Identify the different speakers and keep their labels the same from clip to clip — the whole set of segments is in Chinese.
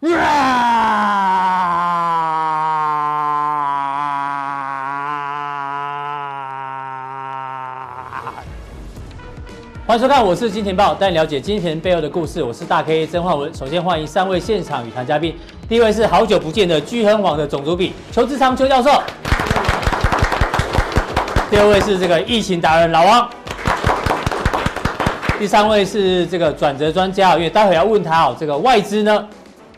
Speaker 1: 欢迎收看，我是金钱爆，带你了解金钱背后的故事。我是大 K 曾焕文。首先欢迎三位现场与谈嘉宾，第一位是好久不见的巨亨网的总主笔邱志昌邱教授，第二位是这个疫情达人老王，第三位是这个转折专家，因为待会要问他哦，这个外资呢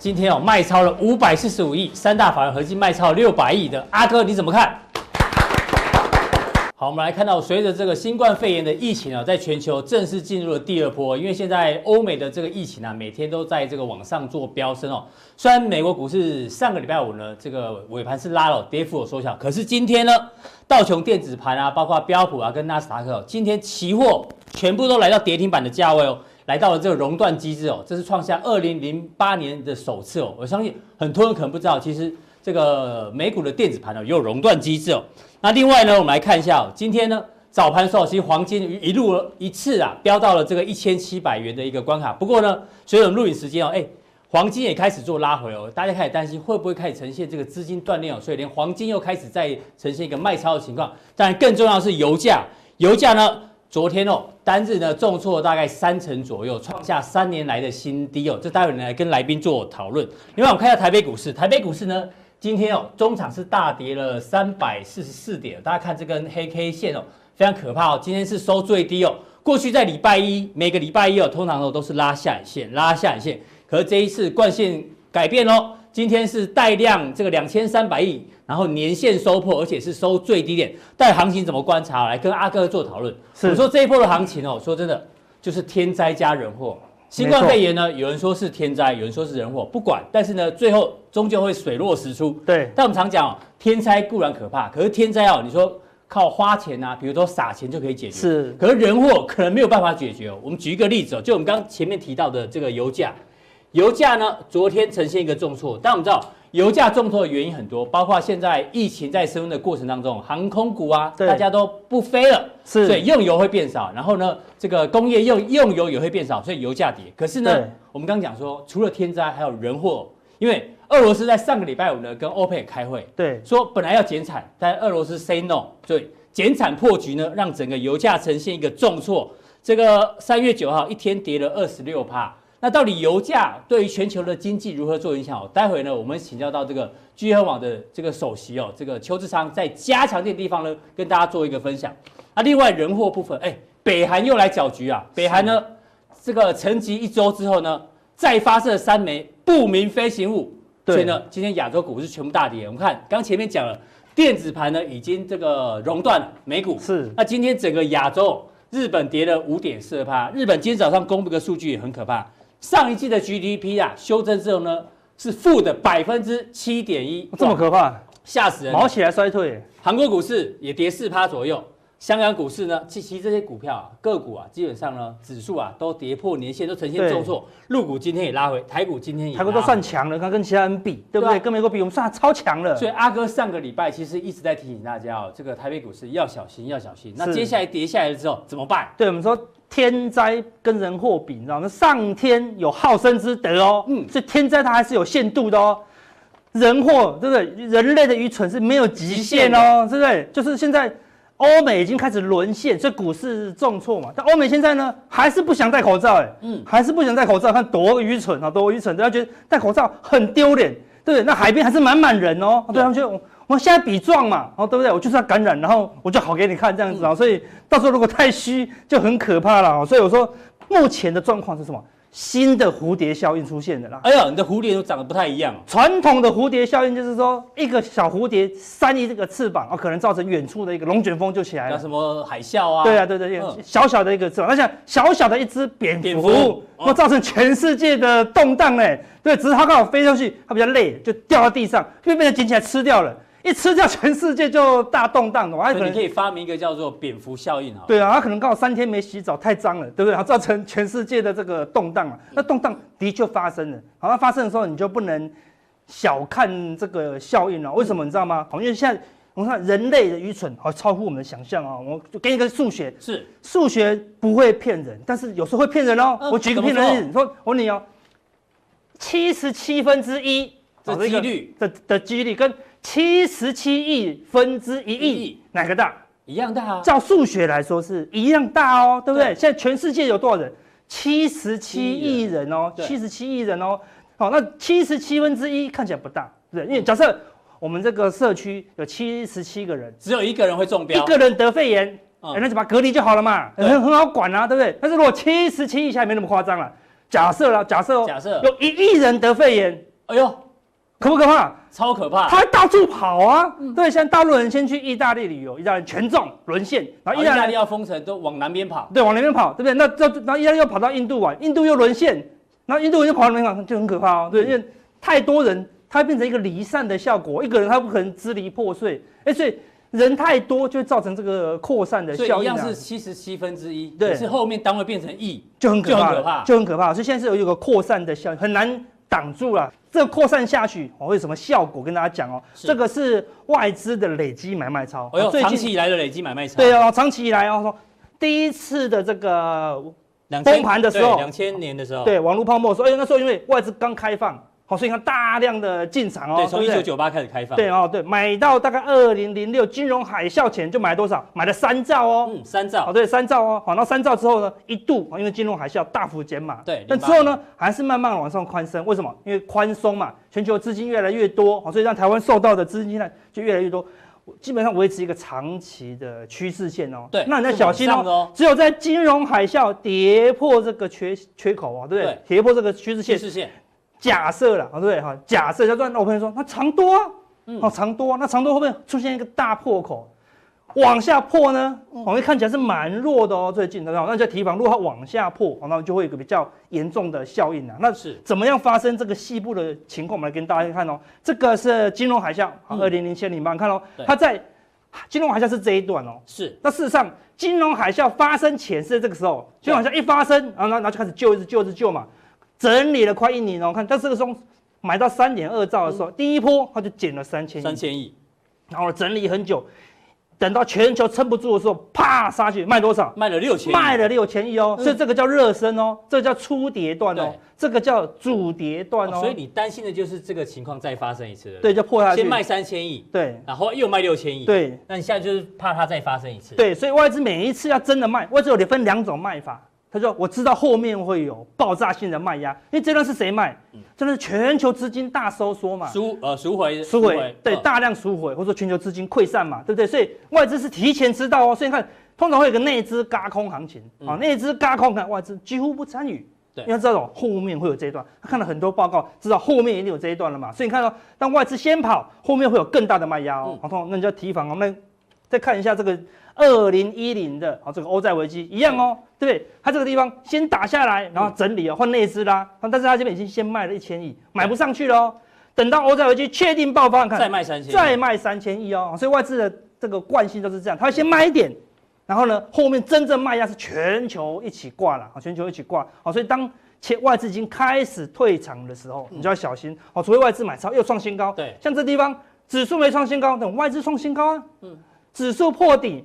Speaker 1: 今天哦卖超了五百四十五亿，三大法人合计卖超六百亿的阿哥你怎么看？好，我们来看到，随着这个新冠肺炎的疫情啊，在全球正式进入了第二波。因为现在欧美的这个疫情啊，每天都在这个往上做飙升哦。虽然美国股市上个礼拜五呢，这个尾盘是拉了，跌幅有缩小，可是今天呢，道琼电子盘啊，包括标普啊，跟纳斯达克，今天期货全部都来到跌停板的价位哦，来到了这个熔断机制哦，这是创下二零零八年的首次哦。我相信很多人可能不知道，其实这个美股的电子盘呢，也有熔断机制哦。那另外呢，我们来看一下哦，今天呢早盘时候，其实黄金一路一次啊飙到了这个一千七百元的一个关卡。不过呢，随着录影时间哦，哎，黄金也开始做拉回哦，大家开始担心会不会开始呈现这个资金断裂哦，所以连黄金又开始在呈现一个卖超的情况。当然，更重要的是油价，油价呢昨天哦单日呢重挫大概三成左右，创下三年来的新低哦。这待会儿来跟来宾做讨论。另外，我们看一下台北股市，台北股市呢。今天哦，中场是大跌了三百四十四点，大家看这根黑 K 线哦，非常可怕哦。今天是收最低哦。过去在礼拜一，每个礼拜一哦，通常都是拉下影线，拉下影线。可是这一次惯性改变喽，今天是带量这个两千三百亿，然后年线收破，而且是收最低点。但行情怎么观察？来跟阿哥做讨论。是我说这一波的行情哦，说真的就是天灾加人祸。新冠肺炎呢，有人说是天灾，有人说是人祸，不管，但是呢，最后终究会水落石出。对，但我们常讲哦，天灾固然可怕，可是天灾哦，你说靠花钱啊，比如说撒钱就可以解决，是，可是人祸可能没有办法解决哦。我们举一个例子哦，就我们刚前面提到的这个油价，油价呢，昨天呈现一个重挫，但我们知道。油价重挫的原因很多，包括现在疫情在升温的过程当中，航空股啊，大家都不飞了，是，所以用油会变少。然后呢，这个工业用用油也会变少，所以油价跌。可是呢，我们刚刚讲说，除了天灾，还有人祸。因为俄罗斯在上个礼拜五呢，跟欧佩克开会，对，说本来要减产，但俄罗斯 say no，所以减产破局呢，让整个油价呈现一个重挫。这个三月九号一天跌了二十六趴。那到底油价对于全球的经济如何做影响？待会呢，我们请教到这个聚合网的这个首席哦，这个邱志昌在加强錠地方呢，跟大家做一个分享。那另外人祸部分，哎，北韩又来搅局啊！北韩呢，这个沉寂一周之后呢，再发射三枚不明飞行物，所以呢，今天亚洲股市全部大跌。我们看刚前面讲了，电子盘呢已经这个熔断了，美股是。那今天整个亚洲，日本跌了五点四二趴，日本今天早上公布个数据也很可怕。上一季的 GDP 啊，修正之后呢，是负的百分之七点一，
Speaker 2: 这么可怕，
Speaker 1: 吓死人！
Speaker 2: 毛起来衰退，
Speaker 1: 韩国股市也跌四趴左右。香港股市呢，其实这些股票啊，个股啊，基本上呢，指数啊都跌破年线，都呈现重挫。陆股今天也拉回，台股今天也拉回。
Speaker 2: 台股都算强了，它跟其他人比，对不对？对啊、跟美国比，我们算超强了。
Speaker 1: 所以阿哥上个礼拜其实一直在提醒大家哦，这个台北股市要小心，要小心。那接下来跌下来之后怎么办？
Speaker 2: 对，我们说天灾跟人祸比，你知道吗？上天有好生之德哦，嗯，所以天灾它还是有限度的哦。人祸对不对？人类的愚蠢是没有极限哦，对不对？就是现在。欧美已经开始沦陷，所以股市重挫嘛。但欧美现在呢，还是不想戴口罩，哎，嗯，还是不想戴口罩，看多愚蠢啊，多愚蠢！大家觉得戴口罩很丢脸，对不对？那海边还是满满人哦，对他们觉得我们现在比壮嘛，哦，对不对？我就是要感染，然后我就好给你看这样子啊。所以到时候如果太虚，就很可怕了。所以我说，目前的状况是什么？新的蝴蝶效应出现的啦！
Speaker 1: 哎呀，你的蝴蝶都长得不太一样。
Speaker 2: 传统的蝴蝶效应就是说，一个小蝴蝶扇一这个翅膀，哦，可能造成远处的一个龙卷风就起来了。
Speaker 1: 什么海啸啊？
Speaker 2: 对啊，对对，小小的一个翅膀，而且小小的一只蝙蝠，会造成全世界的动荡嘞。对，只是它刚好飞上去，它比较累，就掉到地上，被被人捡起来吃掉了。一吃掉，全世界就大动荡了。我还可能
Speaker 1: 你可以发明一个叫做“蝙蝠效应”啊。
Speaker 2: 对啊，他可能刚好三天没洗澡，太脏了，对不对？然后造成全世界的这个动荡了。那动荡的确发生了。好，那发生的时候，你就不能小看这个效应了。为什么？你知道吗？好，因为现在我们看人类的愚蠢，好超乎我们的想象啊。我就给你一个数学，是数学不会骗人，但是有时候会骗人哦。我举个骗人例子，你说我问你哦。七十七分之一
Speaker 1: 的几率
Speaker 2: 的的几率跟七十七亿分之一亿哪个大？
Speaker 1: 一样大啊。
Speaker 2: 照数学来说是一样大哦，对不对？现在全世界有多少人？七十七亿人哦，七十七亿人哦。好，那七十七分之一看起来不大，对，因为假设我们这个社区有七十七个人，
Speaker 1: 只有一个人会中标，
Speaker 2: 一个人得肺炎，那就把隔离就好了嘛，很很好管啊，对不对？但是如果七十七亿下没那么夸张了。假设了，假设哦，假设有一亿人得肺炎，
Speaker 1: 哎呦，
Speaker 2: 可不可怕？
Speaker 1: 超可怕！
Speaker 2: 他会到处跑啊，嗯、对，像大陆人先去意大利旅游，意大利全中沦陷，
Speaker 1: 然后意大利要封城，都往南边跑，
Speaker 2: 对，往南边跑，对不对？那这然后意大利又跑到印度玩，印度又沦陷，然后印度人又跑到南边跑，就很可怕哦，对，嗯、因为太多人，它会变成一个离散的效果，一个人他不可能支离破碎，哎，所以。人太多就会造成这个扩散的效应，
Speaker 1: 一样是七十七分之一，对，是后面单位变成亿，
Speaker 2: 就很可怕，就很可怕。所以现在是有一个扩散的效应，很难挡住了。这个扩散下去，我会有什么效果？跟大家讲哦，这个是外资的累积买卖超，
Speaker 1: 长期以来的累积买卖超，
Speaker 2: 对哦，长期以来哦，说第一次的这个崩盘的时候，
Speaker 1: 两千年的时候，
Speaker 2: 对，网络泡沫的时候，哎，那时候因为外资刚开放。好，所以你看大量的进场哦，
Speaker 1: 对，从一九九八开始开放，
Speaker 2: 对哦，对，买到大概二零零六金融海啸前就买多少？买了三兆哦，
Speaker 1: 嗯，三兆，
Speaker 2: 哦，对，三兆哦，好，那三兆之后呢，一度因为金融海啸大幅减码，
Speaker 1: 对，
Speaker 2: 但之后呢，还是慢慢往上宽松，为什么？因为宽松嘛，全球资金越来越多，好，所以让台湾受到的资金呢就越来越多，基本上维持一个长期的趋势线哦，
Speaker 1: 对，
Speaker 2: 那你要小心哦，哦。只有在金融海啸跌破这个缺缺口哦，对不对？对，跌破这个趋势线，趋势线。假设了，对不对哈？假设叫做，那我朋友说，那长多啊，哦，长多，那长多会不会出现一个大破口，往下破呢？我们看起来是蛮弱的哦，最近的，那就提防，如果它往下破，那就会有一个比较严重的效应啊。那是怎么样发生这个细部的情况？我们来跟大家看哦。这个是金融海啸，二零零七年吧，看哦，它在金融海啸是这一段哦。
Speaker 1: 是。
Speaker 2: 那事实上，金融海啸发生前是这个时候，金融海啸一发生，然后然后就开始救，一直救，一直救嘛。整理了快一年哦，看，在这个时候买到三点二兆的时候，嗯、第一波它就减了三千亿，
Speaker 1: 三千亿，
Speaker 2: 然后整理很久，等到全球撑不住的时候，啪杀去，卖多少？
Speaker 1: 卖了六千，
Speaker 2: 卖了六千亿哦，嗯、所以这个叫热身哦，这个叫初跌段哦，对。这个叫主跌段哦，
Speaker 1: 哦。所以你担心的就是这个情况再发生一次了，
Speaker 2: 对，就破下去，
Speaker 1: 先卖三千亿，
Speaker 2: 对，
Speaker 1: 然后又卖六千亿，
Speaker 2: 对，
Speaker 1: 那你现在就是怕它再发生一次，
Speaker 2: 对，所以外资每一次要真的卖，外资有分两种卖法。他说：“我知道后面会有爆炸性的卖压，因为这段是谁卖？这段是全球资金大收缩嘛，
Speaker 1: 赎呃赎回
Speaker 2: 赎回，对，大量赎回，或者说全球资金溃散嘛，对不对？所以外资是提前知道哦，所以你看通常会有个内资轧空行情啊，内资轧空，看外资几乎不参与，对，因为知道后面会有这一段，他看了很多报告，知道后面一定有这一段了嘛，所以你看到当外资先跑，后面会有更大的卖压哦，好痛，那你就要提防哦。那再看一下这个。”二零一零的啊，这个欧债危机一样哦，对不对？它这个地方先打下来，然后整理啊，换内资啦。但是它这边已经先卖了一千亿，买不上去了哦。等到欧债危机确定爆发，看
Speaker 1: 再卖三千，
Speaker 2: 再卖三千亿哦。所以外资的这个惯性都是这样，它会先卖一点，然后呢，后面真正卖压是全球一起挂了啊，全球一起挂。好，所以当前外资已经开始退场的时候，你就要小心哦。除非外资买超又创新高，
Speaker 1: 对，
Speaker 2: 像这地方指数没创新高，等外资创新高啊，嗯，指数破底。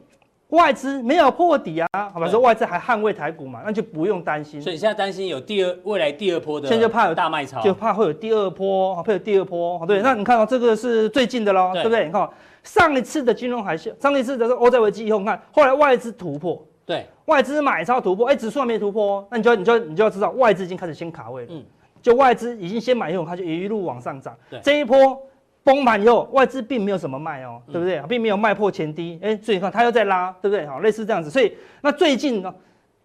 Speaker 2: 外资没有破底啊，好吧，说外资还捍卫台股嘛，那就不用担心。
Speaker 1: 所以现在担心有第二未来第二波的，
Speaker 2: 现在就怕有
Speaker 1: 大卖超，
Speaker 2: 就怕会有第二波，会有第二波。对，那你看到这个是最近的喽，对不对？你看上一次的金融海啸，上一次的欧债危机以后，你看后来外资突破，
Speaker 1: 对，
Speaker 2: 外资买超突破，哎，指数还没突破，那你就你就你就要知道外资已经开始先卡位了，嗯，就外资已经先买以后，它就一路往上涨，对，这一波。崩盘以后，外资并没有什么卖哦，对不对？并没有卖破前低，哎，所以你看它又在拉，对不对？好，类似这样子。所以那最近呢，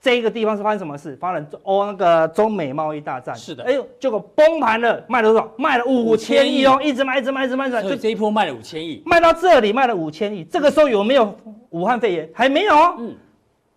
Speaker 2: 这个地方是发生什么事？发生哦，那个中美贸易大战。
Speaker 1: 是的。
Speaker 2: 哎呦，结果崩盘了，卖了多少？卖了五千亿哦，一直卖，一直卖，一直卖，一直卖。
Speaker 1: 就这一波卖了五千亿，
Speaker 2: 卖到这里卖了五千亿。这个时候有没有武汉肺炎？还没有哦。嗯。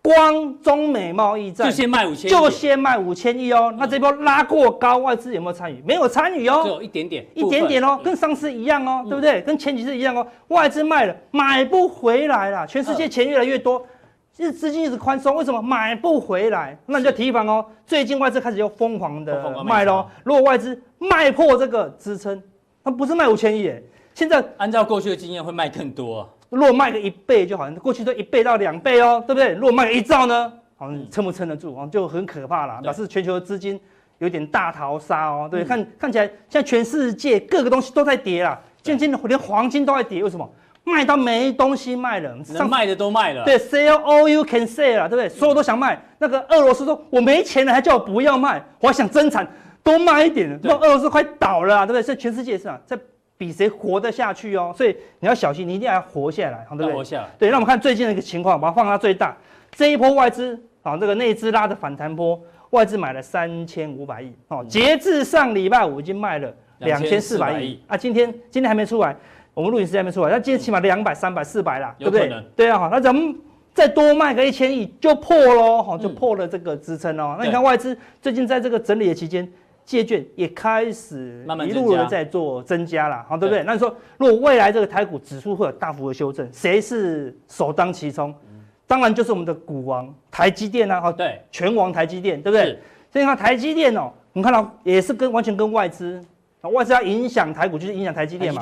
Speaker 2: 光中美贸易战
Speaker 1: 就先卖五千，
Speaker 2: 就先卖五千亿哦。那这波拉过高，外资有没有参与？没有参与哦，
Speaker 1: 只有一点点，
Speaker 2: 一点点哦，跟上次一样哦，对不对？跟前几次一样哦。外资卖了，买不回来了。全世界钱越来越多，其实资金一直宽松，为什么买不回来？那你就提防哦。最近外资开始又疯狂的卖喽。如果外资卖破这个支撑，它不是卖五千亿哎，现在
Speaker 1: 按照过去的经验会卖更多。
Speaker 2: 如果卖个一倍就好像，过去都一倍到两倍哦，对不对？如果卖个一兆呢，好像，撑不撑得住啊？就很可怕了，表示全球的资金有点大逃杀哦，对，嗯、看看起来现在全世界各个东西都在跌啦，渐渐的连黄金都在跌，为什么？卖到没东西卖了，
Speaker 1: 能卖的都卖了。
Speaker 2: 对，sell all you can sell 了，对不对？所有都想卖。那个俄罗斯说，我没钱了，还叫我不要卖，我还想增产，多卖一点。那俄罗斯快倒了，对不对？所以全世界是啊，在比谁活得下去哦。所以你要小心，你一定要活下来，对不对？
Speaker 1: 活下来。
Speaker 2: 对，那我们看最近的一个情况，把它放大最大。这一波外资啊，这个内资拉的反弹波，外资买了三千五百亿哦。截至上礼拜五已经卖了两千四百亿啊，今天今天还没出来。我们录影时间还没出来，那今天起码两百、三百、四百啦，对不对？对啊，好，那咱们再多卖个一千亿就破喽，哈，就破了这个支撑哦。那你看外资最近在这个整理的期间，借券也开始一路的在做增加了，好，对不对？那你说如果未来这个台股指数会有大幅的修正，谁是首当其冲？当然就是我们的股王台积电啊，哈，对，权王台积电，对不对？所以你看台积电哦，你看到也是跟完全跟外资，外资要影响台股，就是影响台积电嘛。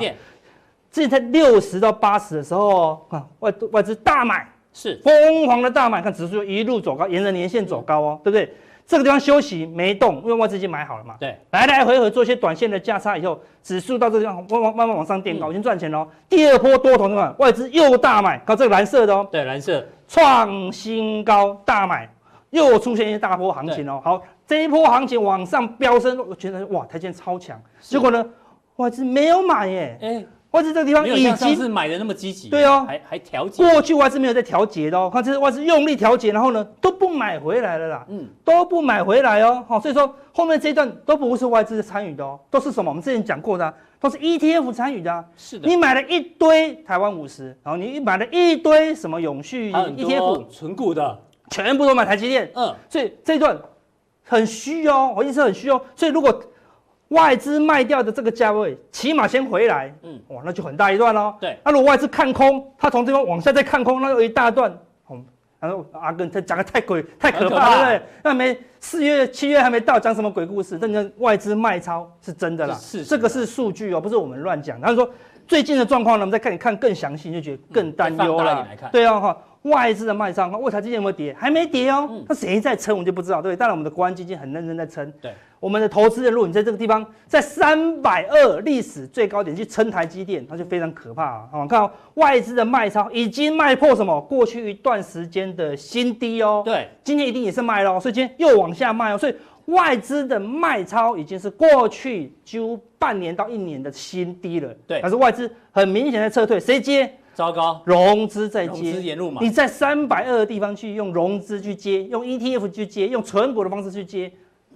Speaker 2: 之前在六十到八十的时候，啊，外外资大买，是疯狂的大买，看指数一路走高，沿着年线走高哦，对不对？这个地方休息没动，因为外资已经买好了嘛。对，来来回回做一些短线的价差以后，指数到这个地方慢慢慢慢往上垫高，已经赚钱了。第二波多头的话，外资又大买，搞这个蓝色的哦，对，蓝色创新高大买，又出现一些大波行情哦。好，这一波行情往上飙升，我觉得哇，台积电超强。结果呢，外资没有买耶，哎。外资这个地方已经
Speaker 1: 是买的那么积极，
Speaker 2: 对哦，
Speaker 1: 还还调节。
Speaker 2: 过去外资没有在调节的哦，看这是外资用力调节，然后呢都不买回来了啦，嗯，都不买回来哦，好，所以说后面这一段都不是外资参与的哦，都是什么？我们之前讲过的，都是 ETF 参与的啊。是的，你买了一堆台湾五十，然后你买了一堆什么永续 ETF
Speaker 1: 存股的，
Speaker 2: 全部都买台积电，嗯，所以这一段很虚哦，我意思很虚哦，所以如果。外资卖掉的这个价位，起码先回来，嗯，哇，那就很大一段喽。对，那如果外资看空，他从这边往下再看空，那有一大段。哦，然后阿根他讲的太鬼太可怕了，对不对？那没四月七月还没到，讲什么鬼故事？但是外资卖超是真的啦，是这个是数据哦，不是我们乱讲。他说最近的状况呢，我们再看你看更详细，就觉得更担忧了。对啊，哈。外资的卖超，为啥今天有没有跌？还没跌哦。那谁在撑，我们就不知道。对，当然我们的国安基金很认真在撑。对，我们的投资人，如果你在这个地方，在三百二历史最高点去撑台积电，那就非常可怕啊！好，看到外资的卖超已经卖破什么？过去一段时间的新低哦。对，今天一定也是卖了，所以今天又往下卖哦。所以外资的卖超已经是过去几乎半年到一年的新低了。对，但是外资很明显在撤退，谁接？
Speaker 1: 糟糕，
Speaker 2: 融资在接，
Speaker 1: 融资沿路嘛。
Speaker 2: 你在三百二的地方去用融资去接，用 ETF 去接，用存股的方式去接，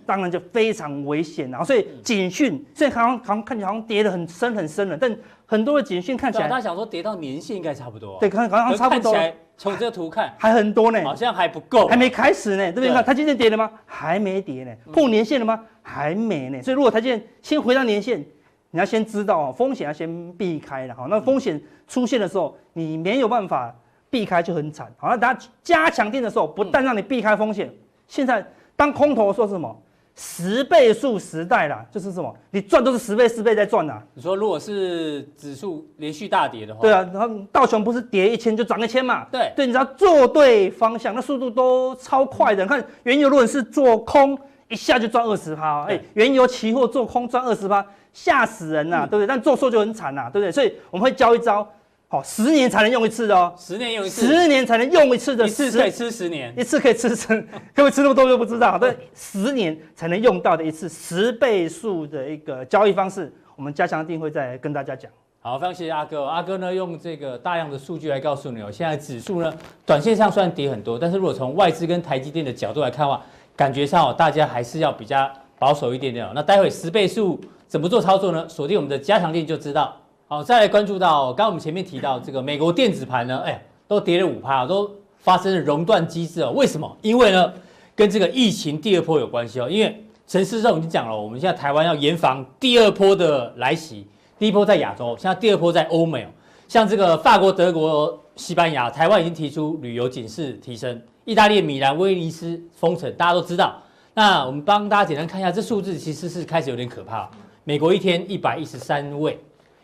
Speaker 2: 当然就非常危险了。所以警讯，现在好像好像看起来好像跌得很深很深了，但很多的警讯看起来，
Speaker 1: 大家想说跌到年线应该差不多。
Speaker 2: 对，看好像差不多。
Speaker 1: 从这个图看
Speaker 2: 还很多呢，
Speaker 1: 好像还不够，
Speaker 2: 还没开始呢，对不对？看它今天跌了吗？还没跌呢，破年线了吗？还没呢。所以如果它今天先回到年线。你要先知道哦，风险要先避开了哈。那风险出现的时候，你没有办法避开就很惨。好，那大家加强定的时候，不但让你避开风险，现在当空头说什么十倍数时代啦，就是什么你赚都是十倍、十倍在赚呐。
Speaker 1: 你说如果是指数连续大跌的话，
Speaker 2: 对啊，然后道琼不是跌一千就涨一千嘛？对对，你只要做对方向，那速度都超快的。你看原油如果是做空，一下就赚二十趴，哎，原油期货做空赚二十趴。吓死人呐、啊，嗯、对不对？但做错就很惨呐、啊，对不对？所以我们会教一招，好，十年才能用一次的哦，
Speaker 1: 十年用一次，
Speaker 2: 十年才能用一次的，
Speaker 1: 一次可以吃十年，
Speaker 2: 一次可以吃十，可不可以吃那么多就不知道。对，十年才能用到的一次十倍数的一个交易方式，我们加强定会再跟大家讲。
Speaker 1: 好，非常谢谢阿哥，阿哥呢用这个大量的数据来告诉你哦，现在指数呢短线上虽然跌很多，但是如果从外资跟台积电的角度来看的话，感觉上哦大家还是要比较保守一点点哦。那待会十倍数。怎么做操作呢？锁定我们的加强店就知道。好，再来关注到刚刚我们前面提到这个美国电子盘呢，哎，都跌了五趴，都发生了熔断机制哦。为什么？因为呢，跟这个疫情第二波有关系哦。因为陈时中已经讲了，我们现在台湾要严防第二波的来袭。第一波在亚洲，现在第二波在欧美哦。像这个法国、德国、西班牙，台湾已经提出旅游警示提升。意大利米兰、威尼斯封城，大家都知道。那我们帮大家简单看一下，这数字其实是开始有点可怕。美国一天一百一十三位，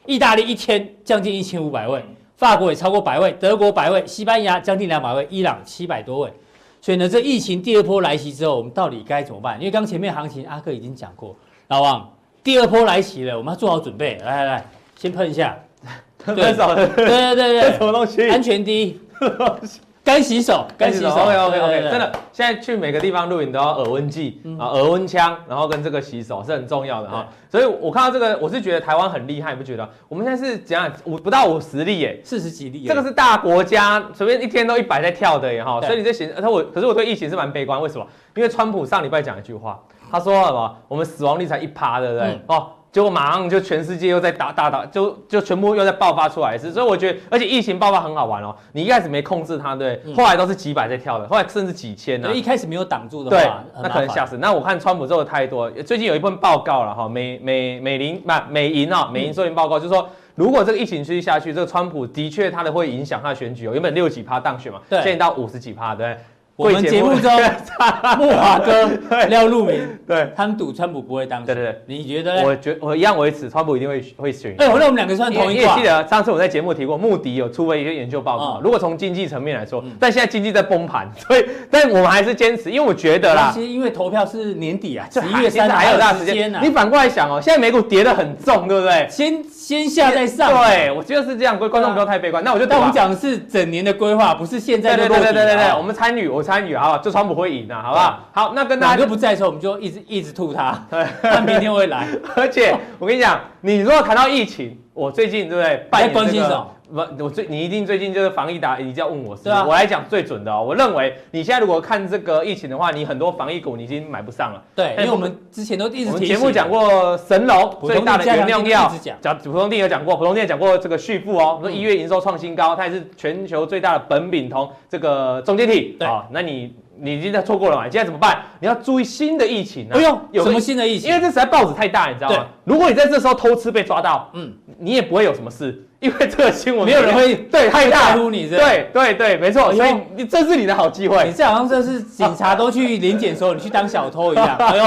Speaker 1: 意大利一天将近一千五百位，法国也超过百位，德国百位，西班牙将近两百位，伊朗七百多位。所以呢，这疫情第二波来袭之后，我们到底该怎么办？因为刚前面行情阿克已经讲过，老王，第二波来袭了，我们要做好准备。来来来，先喷一下，
Speaker 3: 对对对
Speaker 1: 对对，
Speaker 3: 什么东西？
Speaker 1: 安全第一。干洗手，干洗手。
Speaker 3: OK OK OK，真的，现在去每个地方录影都要耳温计啊，耳温枪，然后跟这个洗手是很重要的哈。所以我看到这个，我是觉得台湾很厉害，你不觉得？我们现在是怎样？五不到五十例耶，
Speaker 1: 四十几例。
Speaker 3: 这个是大国家，随便一天都一百在跳的耶哈。所以你在想，他我可是我对疫情是蛮悲观，为什么？因为川普上礼拜讲一句话，他说什么？我们死亡率才一趴，对不对？哦。结果马上就全世界又在打打打，就就全部又在爆发出来一次，所以我觉得，而且疫情爆发很好玩哦。你一开始没控制它，对，后来都是几百在跳的，后来甚至几千呢。
Speaker 1: 一开始没有挡住的话，
Speaker 3: 那可能吓死。那我看川普做的太多，最近有一份报告了哈，美美美林不美银啊，美银收银报告就是说，如果这个疫情继续下去，这个川普的确他的会影响他的选举哦，原本六几趴当选嘛，现在到五十几趴，对。
Speaker 1: 我们节目中，木华哥、廖路明，对，他们赌川普不会当选。对对对，你觉得？
Speaker 3: 我觉我一样维持，川普一定会会选。
Speaker 1: 哎，我那我们两个算同一挂。你也
Speaker 3: 记得上次我在节目提过，穆迪有出过一个研究报告。如果从经济层面来说，但现在经济在崩盘，所以，但我们还是坚持，因为我觉得啦，
Speaker 1: 其实因为投票是年底啊，十一月三
Speaker 3: 还有大时间呢。你反过来想哦，现在美股跌得很重，对不对？
Speaker 1: 先先下再上。
Speaker 3: 对，我觉得是这样，各位观众不要太悲观。那我就
Speaker 1: 但我们讲的是整年的规划，不是现在的。
Speaker 3: 对对对对对，我们参与，我参与好不好，就从。不会赢的，好不好？好，那跟大家
Speaker 1: 就不在的时候，我们就一直一直吐他。对，他明天会来。
Speaker 3: 而且我跟你讲，你如果谈到疫情，我最近对不对？
Speaker 1: 在关心什么？
Speaker 3: 不，我最你一定最近就是防疫打，你就要问我是。对啊。我来讲最准的哦。我认为你现在如果看这个疫情的话，你很多防疫股你已经买不上了。
Speaker 1: 对，因为我们之前都一直
Speaker 3: 我们节目讲过神龙最大的原料药，讲普通店有讲过，普通店讲过这个旭富哦，说一月营收创新高，它也是全球最大的苯丙酮这个中间体。对。那你。你已经在错过了嘛？现在怎么办？你要注意新的疫情啊！
Speaker 1: 不用，有什么新的疫情？
Speaker 3: 因为这实在报纸太大，你知道吗？如果你在这时候偷吃被抓到，嗯，你也不会有什么事，因为这个新闻没有人会 对太大呼你，对对对，没错。所以你这是你的好机会。
Speaker 1: 你这好像这是警察都去临检的时候，你去当小偷一样。哎呦，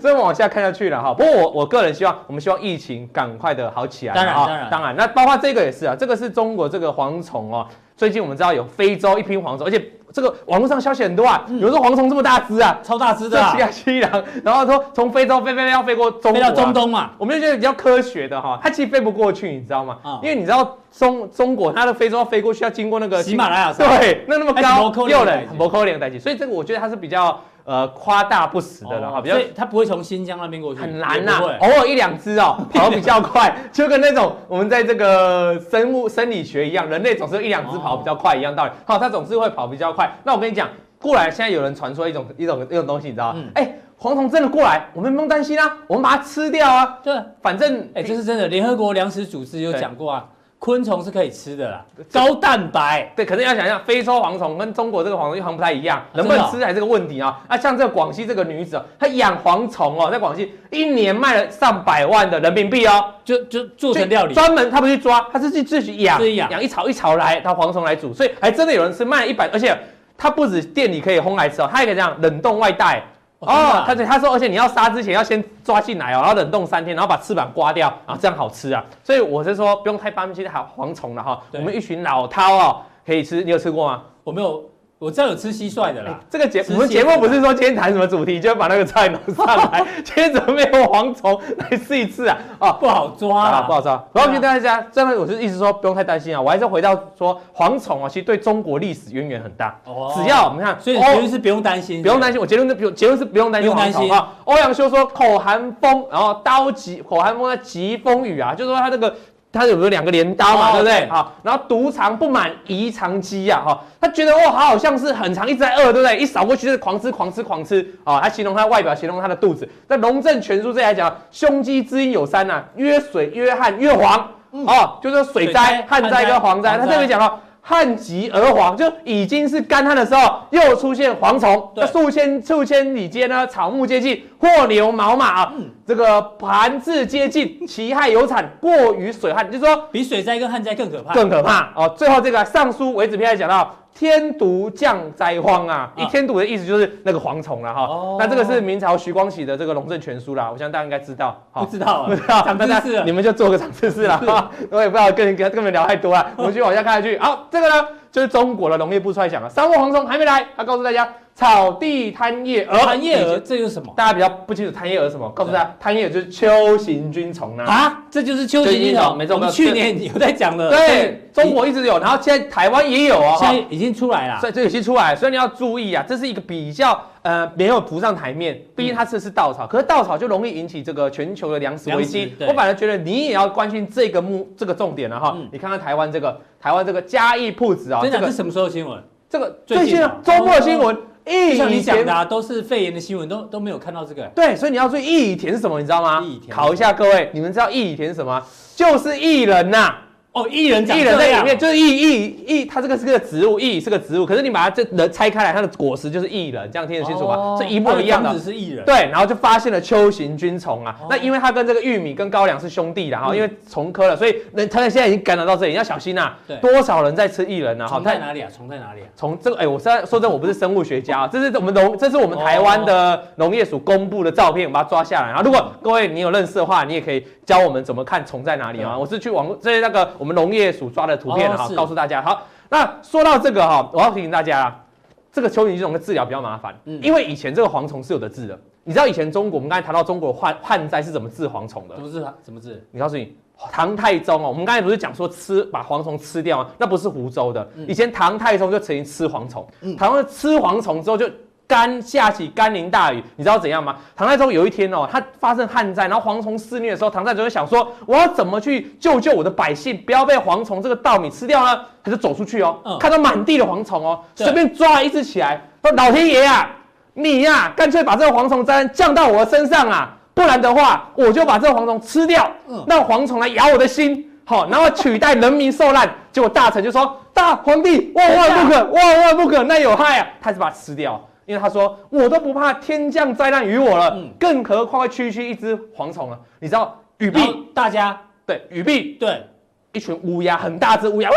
Speaker 3: 所以我往下看下去了哈。不过我我个人希望，我们希望疫情赶快的好起来。
Speaker 1: 当然当然
Speaker 3: 当然，那包括这个也是啊，这个是中国这个蝗虫哦。最近我们知道有非洲一批蝗虫，而且这个网络上消息很多啊，有人说蝗虫这么大只啊，
Speaker 1: 超大只的，啊，
Speaker 3: 这凄凉。然后说从非洲飞飞飞要飞过中国，飞
Speaker 1: 到中东嘛，
Speaker 3: 我们就觉得比较科学的哈，它其实飞不过去，你知道吗？因为你知道中中国它的非洲要飞过去要经过那个
Speaker 1: 喜马拉雅
Speaker 3: 山，对，那那么高又冷，很不可怜的所以这个我觉得它是比较。呃，夸大不实的了哈，比较，
Speaker 1: 它不会从新疆那边过去，
Speaker 3: 很难呐，偶尔一两只哦，跑得比较快，就跟那种我们在这个生物 生理学一样，人类总是一两只跑比较快一样道理。好，它总是会跑比较快。那我跟你讲，过来现在有人传说一种 一种一种东西，你知道吗？哎，蝗虫真的过来，我们不用担心啊，我们把它吃掉啊。对，反正
Speaker 1: 哎，这是真的，联合国粮食组织有讲过啊。昆虫是可以吃的啦，高蛋白。
Speaker 3: 对，可能要想象，非洲蝗虫跟中国这个蝗虫又好像不太一样，能不能吃还是个问题啊。那像这个广西这个女子，她养蝗虫哦，在广西一年卖了上百万的人民币哦，
Speaker 1: 就就做成料理，
Speaker 3: 专门她不去抓，她是去自己养，养养一巢一巢来，她蝗虫来煮，所以还真的有人吃，卖了一百，而且她不止店里可以烘来吃哦，她还可以这样冷冻外带。哦，他他说，而且你要杀之前要先抓进来哦，然后冷冻三天，然后把翅膀刮掉啊，这样好吃啊。所以我是说不用太担心好蝗虫了哈。我们一群老饕哦可以吃，你有吃过吗？
Speaker 1: 我没有。我知道有吃蟋蟀的啦。
Speaker 3: 这个节我们节目不是说今天谈什么主题，就要把那个菜弄上来。今天怎么没有蝗虫来试一次啊？啊，
Speaker 1: 不好抓啊，
Speaker 3: 不好抓。不要跟大家，这样我就意思说不用太担心啊。我还是回到说蝗虫啊，其实对中国历史渊源很大。哦。只要我们看，
Speaker 1: 所以结论是不用担心，
Speaker 3: 不用担心。我结论是不用，结论是不用担心蝗虫啊。欧阳修说口含风，然后刀疾口含风，疾风雨啊，就是说他这个。他有没有两个镰刀嘛，对不对？好，然后独长不满，宜长饥呀，哈，他觉得哇，他好像是很长，一直在饿，对不对？一扫过去就是狂吃，狂吃，狂吃，啊，他形容他的外表，形容他的肚子。在《龙正全书》这来讲，胸肌之阴有三呐，曰水，曰旱，曰黄，哦，就是水灾、旱灾跟蝗灾。他这边讲到。旱极而黄，就已经是干旱的时候，又出现蝗虫。那数千数千里间呢，草木皆尽，货牛毛马啊，嗯、这个盘治皆尽，其害有产，过于水旱，就是说
Speaker 1: 比水灾跟旱灾更可怕，
Speaker 3: 更可怕哦。最后这个尚书为子篇还讲到，天毒降灾荒啊，
Speaker 1: 啊
Speaker 3: 一天毒的意思就是那个蝗虫了哈。
Speaker 1: 哦
Speaker 3: 那这个是明朝徐光启的这个《龙政全书》啦，我相信大家应该知道。
Speaker 1: 不知道啊，
Speaker 3: 不知道，
Speaker 1: 长知识了
Speaker 3: 你们就做个长知识啦。哈我也不知道跟跟跟你们聊太多了，我们继续往下看下去。好，这个呢就是中国的农业部出来讲了，沙漠蝗虫还没来，他告诉大家草地贪叶蛾。
Speaker 1: 贪叶蛾，这又是什么
Speaker 3: 大家比较不清楚贪叶蛾是什么，告诉大家贪叶蛾就是秋行菌虫呢。
Speaker 1: 啊？这就是秋行
Speaker 3: 菌虫，没错
Speaker 1: 我们去年有在讲的，
Speaker 3: 对，中国一直有，然后现在台湾也有哦。
Speaker 1: 现在已经出来了。
Speaker 3: 所以这有些出来，所以你要注意啊，这是一个比较呃没有浮上台面，毕竟它吃的是稻草，可是稻草就容易引起这个全球的粮食危机。我反而觉得你也要关心这个目这个重点了哈。你看看台湾这个台湾这个嘉义铺子啊，
Speaker 1: 这个是什么时候新闻？
Speaker 3: 这个最近啊，周末的新闻。
Speaker 1: 就像你讲的啊，都是肺炎的新闻，都都没有看到这个。
Speaker 3: 对，所以你要注意义乙田是什么，你知道
Speaker 1: 吗？义田。
Speaker 3: 考一下各位，你们知道义乙田是什么？就是艺人呐。
Speaker 1: 哦，薏仁，
Speaker 3: 薏仁在里面，就是薏薏薏，它这个是个植物，薏是个植物，可是你把它这人拆开来，它的果实就是薏仁，这样听得清楚吗？是一模一样的。
Speaker 1: 是薏仁。
Speaker 3: 对，然后就发现了秋行菌虫啊，那因为它跟这个玉米跟高粱是兄弟的哈，因为重科了，所以那它现在已经感染到这里，你要小心呐。
Speaker 1: 对。
Speaker 3: 多少人在吃薏仁呢？
Speaker 1: 虫在哪里啊？虫在哪里啊？
Speaker 3: 从这个，哎，我现在说真，我不是生物学家啊，这是我们农，这是我们台湾的农业署公布的照片，我把它抓下来。然后如果各位你有认识的话，你也可以教我们怎么看虫在哪里啊。我是去网这些那个我们农业署抓的图片哈，告诉大家。好，那说到这个哈，我要提醒大家啊，这个蚯蚓这种的治疗比较麻烦，因为以前这个蝗虫是有的治的。你知道以前中国，我们刚才谈到中国旱旱灾是怎么治蝗虫的？
Speaker 1: 怎么治？怎么治？
Speaker 3: 你告诉你，唐太宗哦，我们刚才不是讲说吃把蝗虫吃掉吗？那不是湖州的，以前唐太宗就曾经吃蝗虫，唐太宗吃蝗虫之后就。甘下起甘霖大雨，你知道怎样吗？唐太宗有一天哦，他发生旱灾，然后蝗虫肆虐的时候，唐太宗就想说，我要怎么去救救我的百姓，不要被蝗虫这个稻米吃掉呢？他就走出去哦，嗯、看到满地的蝗虫哦，随便抓了一只起来，说老天爷啊，你呀、啊，干脆把这个蝗虫灾降到我的身上啊，不然的话，我就把这个蝗虫吃掉，让蝗虫来咬我的心，好，然后取代人民受难。结果大臣就说，大皇帝万万不可，万万不可，那有害啊，他就把它吃掉。因为他说我都不怕天降灾难于我了，嗯、更何况会区区一只蝗虫了？你知道雨碧
Speaker 1: 大家
Speaker 3: 对雨碧
Speaker 1: 对
Speaker 3: 一群乌鸦，很大只乌鸦哇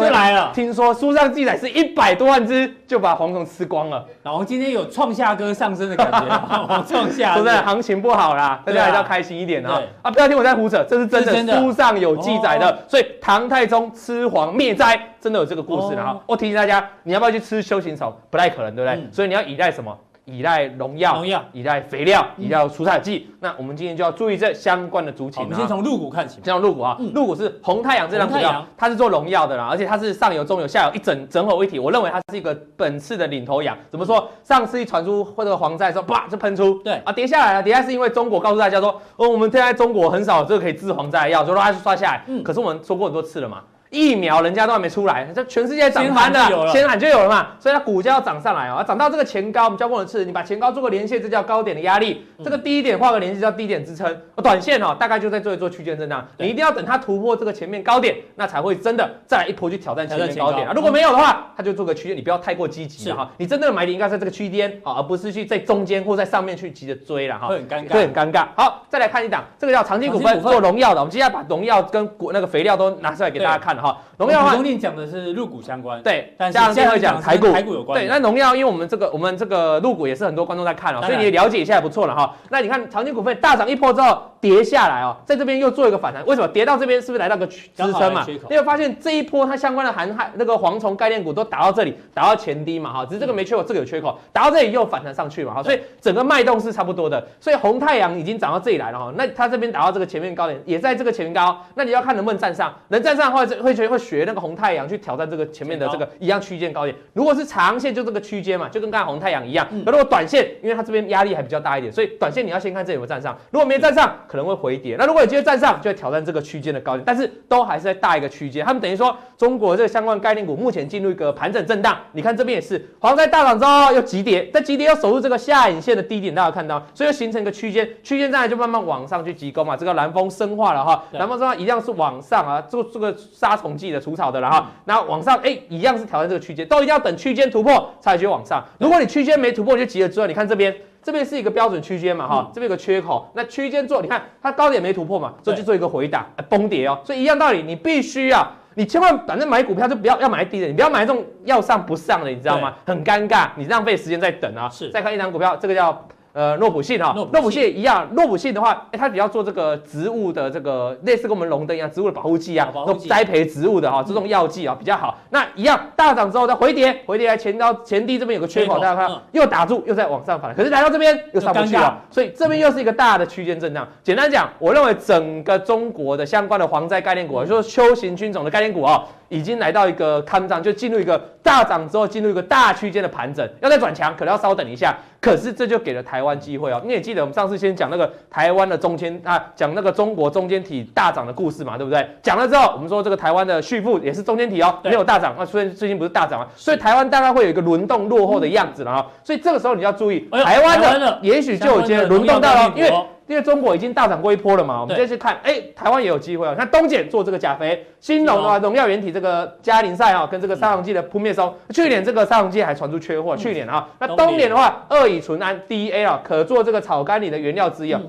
Speaker 1: 就来了。
Speaker 3: 听说书上记载是一百多万只就把蝗虫吃光了。
Speaker 1: 老王今天有创下歌上升的感觉，创下
Speaker 3: 是不是？行情不好啦，大家还是要开心一点啊！啊，不要听我在胡扯，这是真的，书上有记载的。所以唐太宗吃蝗灭灾。真的有这个故事的哈，我提醒大家，你要不要去吃修行虫？不太可能，对不对？所以你要依赖什么？依赖农药，农药，依赖肥料，依赖除草剂。那我们今天就要注意这相关的族群。
Speaker 1: 我们先从入股看起，
Speaker 3: 先从入股啊，入股是红太阳这张股票，它是做农药的啦，而且它是上游、中游、下游一整整合一体。我认为它是一个本次的领头羊。怎么说？上次一传出或者蝗灾的时候，啪就喷出，对啊，跌下来了。跌下来是因为中国告诉大家说，哦，我们现在中国很少这个可以治蝗灾的药，就让它刷下来。嗯，可是我们说过很多次了嘛。疫苗人家都还没出来，这全世界涨翻的，先喊就有了。嘛，所以它股价要涨上来哦，涨到这个前高，我们教过一次，你把前高做个连线，这叫高点的压力，这个低点画个连线叫低点支撑，短线哦大概就在做一做区间震荡，你一定要等它突破这个前面高点，那才会真的再来一波去挑战前面高点。啊，如果没有的话，它就做个区间，你不要太过积极哈，你真正的买点应该在这个区间啊，而不是去在中间或在上面去急着追了哈，
Speaker 1: 会很尴尬，
Speaker 3: 会很尴尬。好，再来看一档，这个叫长期股份做荣耀的，我们接下来把荣耀跟那个肥料都拿出来给大家看了哈，农药的话。
Speaker 1: 您讲的是入股相关，
Speaker 3: 对，
Speaker 1: 但是
Speaker 3: 现在会讲台股，
Speaker 1: 台股有关。
Speaker 3: 对，那农药，因为我们这个我们这个入股也是很多观众在看哦，所以你也了解一下也不错了哈。那你看长青股份大涨一波之后跌下来哦，在这边又做一个反弹，为什么跌到这边？是不是来到个支撑嘛？你会发现这一波它相关的含害那个蝗虫概念股都打到这里，打到前低嘛哈，只是这个没缺口，这个有缺口，打到这里又反弹上去嘛哈，所以整个脉动是差不多的。所以红太阳已经涨到这里来了哈，那它这边打到这个前面高点，也在这个前面高，那你要看能不能站上，能站上的话会会会学那个红太阳去挑战。这个前面的这个一样区间高点，如果是长线就这个区间嘛，就跟刚才红太阳一样。那如果短线，因为它这边压力还比较大一点，所以短线你要先看这里有没有站上。如果没站上，可能会回跌。那如果有机会站上，就会挑战这个区间的高点，但是都还是在大一个区间。他们等于说，中国这个相关概念股目前进入一个盘整震荡。你看这边也是，黄在大涨之后又急跌，在急跌又守住这个下影线的低点，大家看到，所以又形成一个区间，区间站就慢慢往上去急攻嘛。这个蓝风生化了哈，蓝风生化一样是往上啊，做这个杀虫剂的除草的了哈，然后往上哎一样是。挑战这个区间，都一定要等区间突破才去往上。如果你区间没突破，你就急了之后，你看这边，这边是一个标准区间嘛，哈，这边有个缺口，那区间做，你看它高点没突破嘛，所以就做一个回档，崩跌哦。所以一样道理，你必须啊你千万反正买股票就不要要买低的，你不要买这种要上不上的，你知道吗？很尴尬，你浪费时间在等啊。
Speaker 1: 是，
Speaker 3: 再看一档股票，这个叫。呃，诺普信哈，诺普信也一样。诺普信的话，哎，它比较做这个植物的这个类似跟我们龙灯一样，植物的保护剂啊，都栽培植物的哈，这种药剂啊比较好。那一样大涨之后再回跌，回跌来前高前低这边有个缺口，大家看又打住，又在往上反，可是来到这边又上不去了，所以这边又是一个大的区间震荡。简单讲，我认为整个中国的相关的蝗灾概念股，就是说秋行军种的概念股啊。已经来到一个看涨，就进入一个大涨之后，进入一个大区间的盘整，要再转强，可能要稍等一下。可是这就给了台湾机会哦。你也记得我们上次先讲那个台湾的中间啊，讲那个中国中间体大涨的故事嘛，对不对？讲了之后，我们说这个台湾的旭富也是中间体哦，没有大涨。那虽然最近不是大涨嘛，所以台湾大概会有一个轮动落后的样子了啊。所以这个时候你要注意，台湾的也许就有些轮动到了，因为。因为中国已经大涨过一波了嘛，我们接去看，哎，台湾也有机会啊。看东碱做这个钾肥，新农的话，荣耀原体这个嘉林赛啊，跟这个杀虫剂的扑灭松，去年这个杀虫剂还传出缺货，去年啊，那东碱的话，二乙醇胺 DEA 啊，可做这个草甘膦的原料之一啊。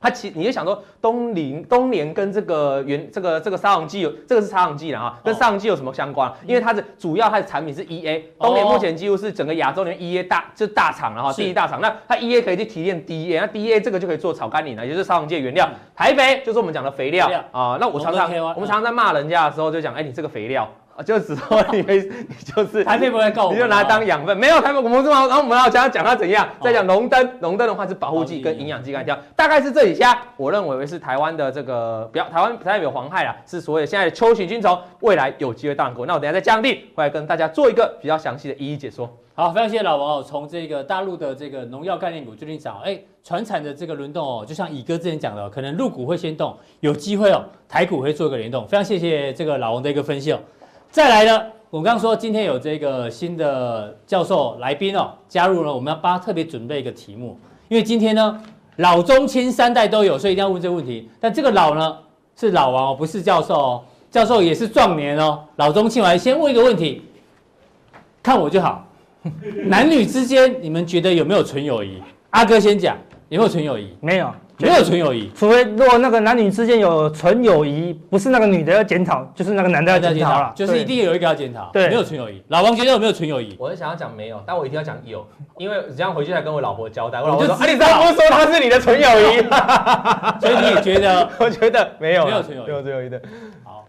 Speaker 3: 它其你就想说东林东联跟这个原这个这个杀虫剂有这个是杀虫剂了啊，跟杀虫剂有什么相关？因为它的主要它的产品是 EA，东联目前几乎是整个亚洲里面 EA 大就是大厂了哈，第一大厂。那它 EA 可以去提炼 DEA，那 DEA 这个就可以做草甘膦了，也就是杀虫剂的原料。台肥就是我们讲的肥料啊。那我常常我们常常在骂人家的时候就讲，哎，你这个肥料。就只说你没，你就是
Speaker 1: 台肥不会告我，
Speaker 3: 你就拿来当养分，没有台肥，我们这么，然后我们要讲讲它怎样，再讲龙灯，龙灯的话是保护剂跟营养剂干掉，大概是这几家，我认为是台湾的这个，不要台湾不太有黄害啦，是所谓的现在的秋行军虫，未来有机会大国。那我等下再降低，回来跟大家做一个比较详细的一一解说。
Speaker 1: 好，非常谢谢老王哦，从这个大陆的这个农药概念股最近涨，哎，船产的这个轮动哦，就像乙哥之前讲的，可能陆股会先动，有机会哦，台股会做一个联动。非常谢谢这个老王的一个分析哦，再来呢。我刚刚说今天有这个新的教授来宾哦，加入了，我们要帮他特别准备一个题目，因为今天呢老中青三代都有，所以一定要问这个问题。但这个老呢是老王哦，不是教授哦，教授也是壮年哦，老中青。来先问一个问题，看我就好，男女之间你们觉得有没有纯友谊？阿哥先讲，有没有纯友谊？
Speaker 2: 没有。
Speaker 1: 没有纯友谊，
Speaker 2: 除非如果那个男女之间有纯友谊，不是那个女的要检讨，就是那个男的要检讨了，
Speaker 1: 就是一定有一个要检讨。对，没有纯友谊。老王觉得有没有纯友谊？
Speaker 3: 我是想要讲没有，但我一定要讲有，因为这样回去才跟我老婆交代。我老婆说：“啊，你刚刚不说他是你的纯友谊？”
Speaker 1: 所以你也觉得？
Speaker 3: 我觉得没有，
Speaker 1: 没有纯友谊，
Speaker 3: 没有纯友谊的。
Speaker 1: 好，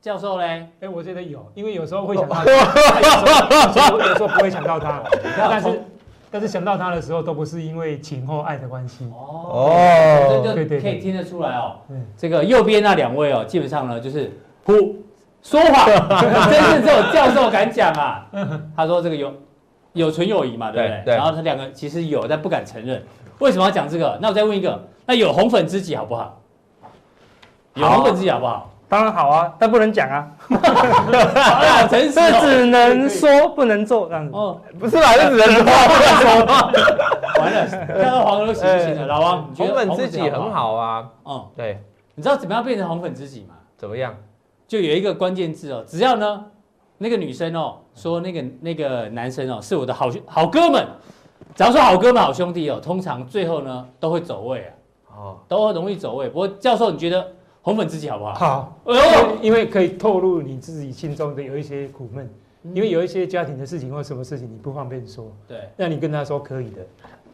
Speaker 1: 教授嘞？
Speaker 4: 哎，我觉得有，因为有时候会想到他，有时候不会想到他，但是。但是想到他的时候，都不是因为情或爱的关系
Speaker 1: 哦，这就可以听得出来哦。这个右边那两位哦，基本上呢就是胡说谎，真是只有教授敢讲啊。他说这个有有纯友谊嘛，对不对？对。然后他两个其实有，但不敢承认。为什么要讲这个？那我再问一个，那有红粉知己好不好？有红粉知己好不好？
Speaker 2: 当然好啊，但不能讲啊。这只能说不能做这样子。
Speaker 3: 哦，不是吧？这只能说不能说。
Speaker 1: 完了，看到黄都行不行了？老王，
Speaker 3: 红粉知己很好啊。
Speaker 1: 嗯，对。你知道怎么样变成红粉知己吗？
Speaker 3: 怎么样？
Speaker 1: 就有一个关键字哦，只要呢那个女生哦说那个那个男生哦是我的好兄好哥们，只要说好哥们好兄弟哦，通常最后呢都会走位啊。哦，都会容易走位。不过教授，你觉得？红粉知己好不好？
Speaker 4: 好，因为可以透露你自己心中的有一些苦闷，因为有一些家庭的事情或什么事情你不方便说。对，那你跟他说可以的。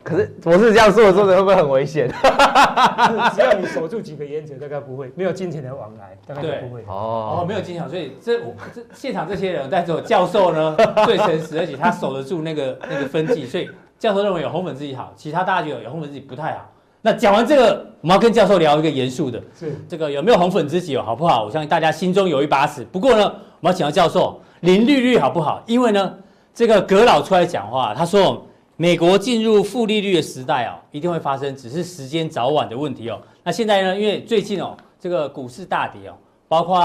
Speaker 3: 可是我是这样说，我说的会不会很危险？
Speaker 4: 只要你守住几个原则，大概不会，没有金钱的往来，大概不会。
Speaker 1: 哦哦，没有金钱，所以这我这现场这些人，但只有教授呢 最诚实，而且他守得住那个那个分际，所以教授认为有红粉知己好，其他大家觉得有红粉知己不太好。那讲完这个，我们要跟教授聊一个严肃的，是这个有没有红粉知己哦，好不好？我相信大家心中有一把尺。不过呢，我们要请到教授，零利率好不好？因为呢，这个葛老出来讲话，他说美国进入负利率的时代哦，一定会发生，只是时间早晚的问题哦。那现在呢，因为最近哦，这个股市大跌哦，包括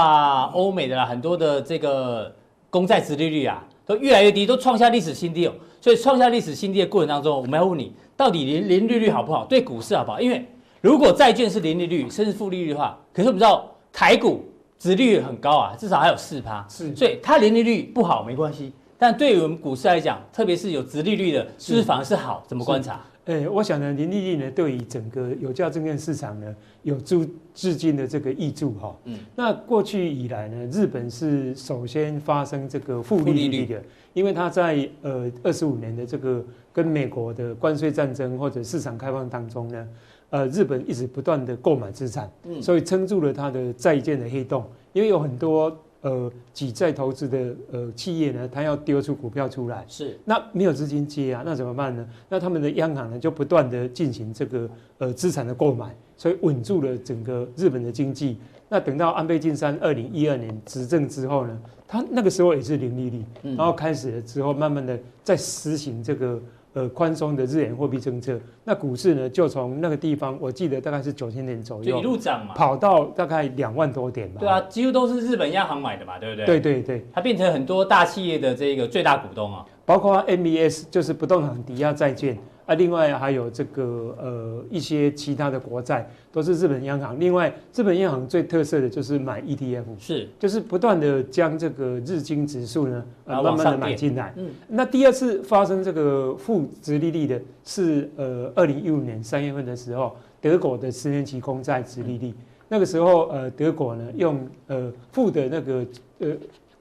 Speaker 1: 欧美的啦，很多的这个公债殖利率啊，都越来越低，都创下历史新低哦。所以创下历史新低的过程当中，我们要问你。到底零零利率好不好？对股市好不好？因为如果债券是零利率，甚至负利率的话，可是我们知道台股殖利率很高啊，至少还有四趴，是，所以它零利率不好没关系。但对于我们股市来讲，特别是有殖利率的，是不是反而是好？怎么观察？
Speaker 4: 呃，我想呢，零利率呢，对于整个有价证券市场呢，有助资金的这个挹注哈。嗯。那过去以来呢，日本是首先发生这个负利率的，因为它在呃二十五年的这个跟美国的关税战争或者市场开放当中呢，呃，日本一直不断的购买资产，嗯，所以撑住了它的债券的黑洞，因为有很多。呃，举债投资的呃企业呢，它要丢出股票出来，
Speaker 1: 是
Speaker 4: 那没有资金接啊，那怎么办呢？那他们的央行呢，就不断的进行这个呃资产的购买，所以稳住了整个日本的经济。那等到安倍晋三二零一二年执政之后呢，他那个时候也是零利率，然后开始了之后，慢慢的在实行这个。呃，宽松的日元货币政策，那股市呢，就从那个地方，我记得大概是九千点左右，
Speaker 1: 一路涨嘛，
Speaker 4: 跑到大概两万多点吧。
Speaker 1: 对啊，几乎都是日本央行买的嘛，对不对？
Speaker 4: 对对对，
Speaker 1: 它变成很多大企业的这个最大股东啊，
Speaker 4: 包括 MBS 就是不动产抵押债券。啊，另外还有这个呃一些其他的国债都是日本央行。另外，日本央行最特色的就是买 ETF，
Speaker 1: 是
Speaker 4: 就是不断的将这个日经指数呢，呃，慢慢的买进来。嗯，那第二次发生这个负值利率的是呃二零一五年三月份的时候，德国的十年期公债殖利率，嗯、那个时候呃德国呢用呃负的那个呃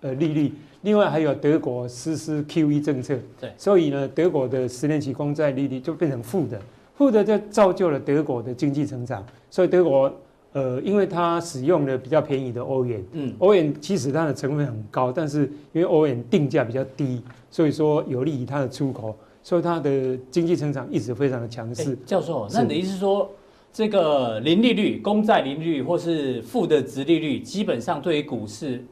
Speaker 4: 呃利率。另外还有德国实施 QE 政策，对，所以呢，德国的十年期公债利率就变成负的，负的就造就了德国的经济成长。所以德国，呃，因为它使用了比较便宜的欧元，嗯，欧元其实它的成本很高，但是因为欧元定价比较低，所以说有利于它的出口，所以它的经济成长一直非常的强势。
Speaker 1: 教授，那你的意思是说，这个零利率公债零利率或是负的殖利率，基本上对于股市？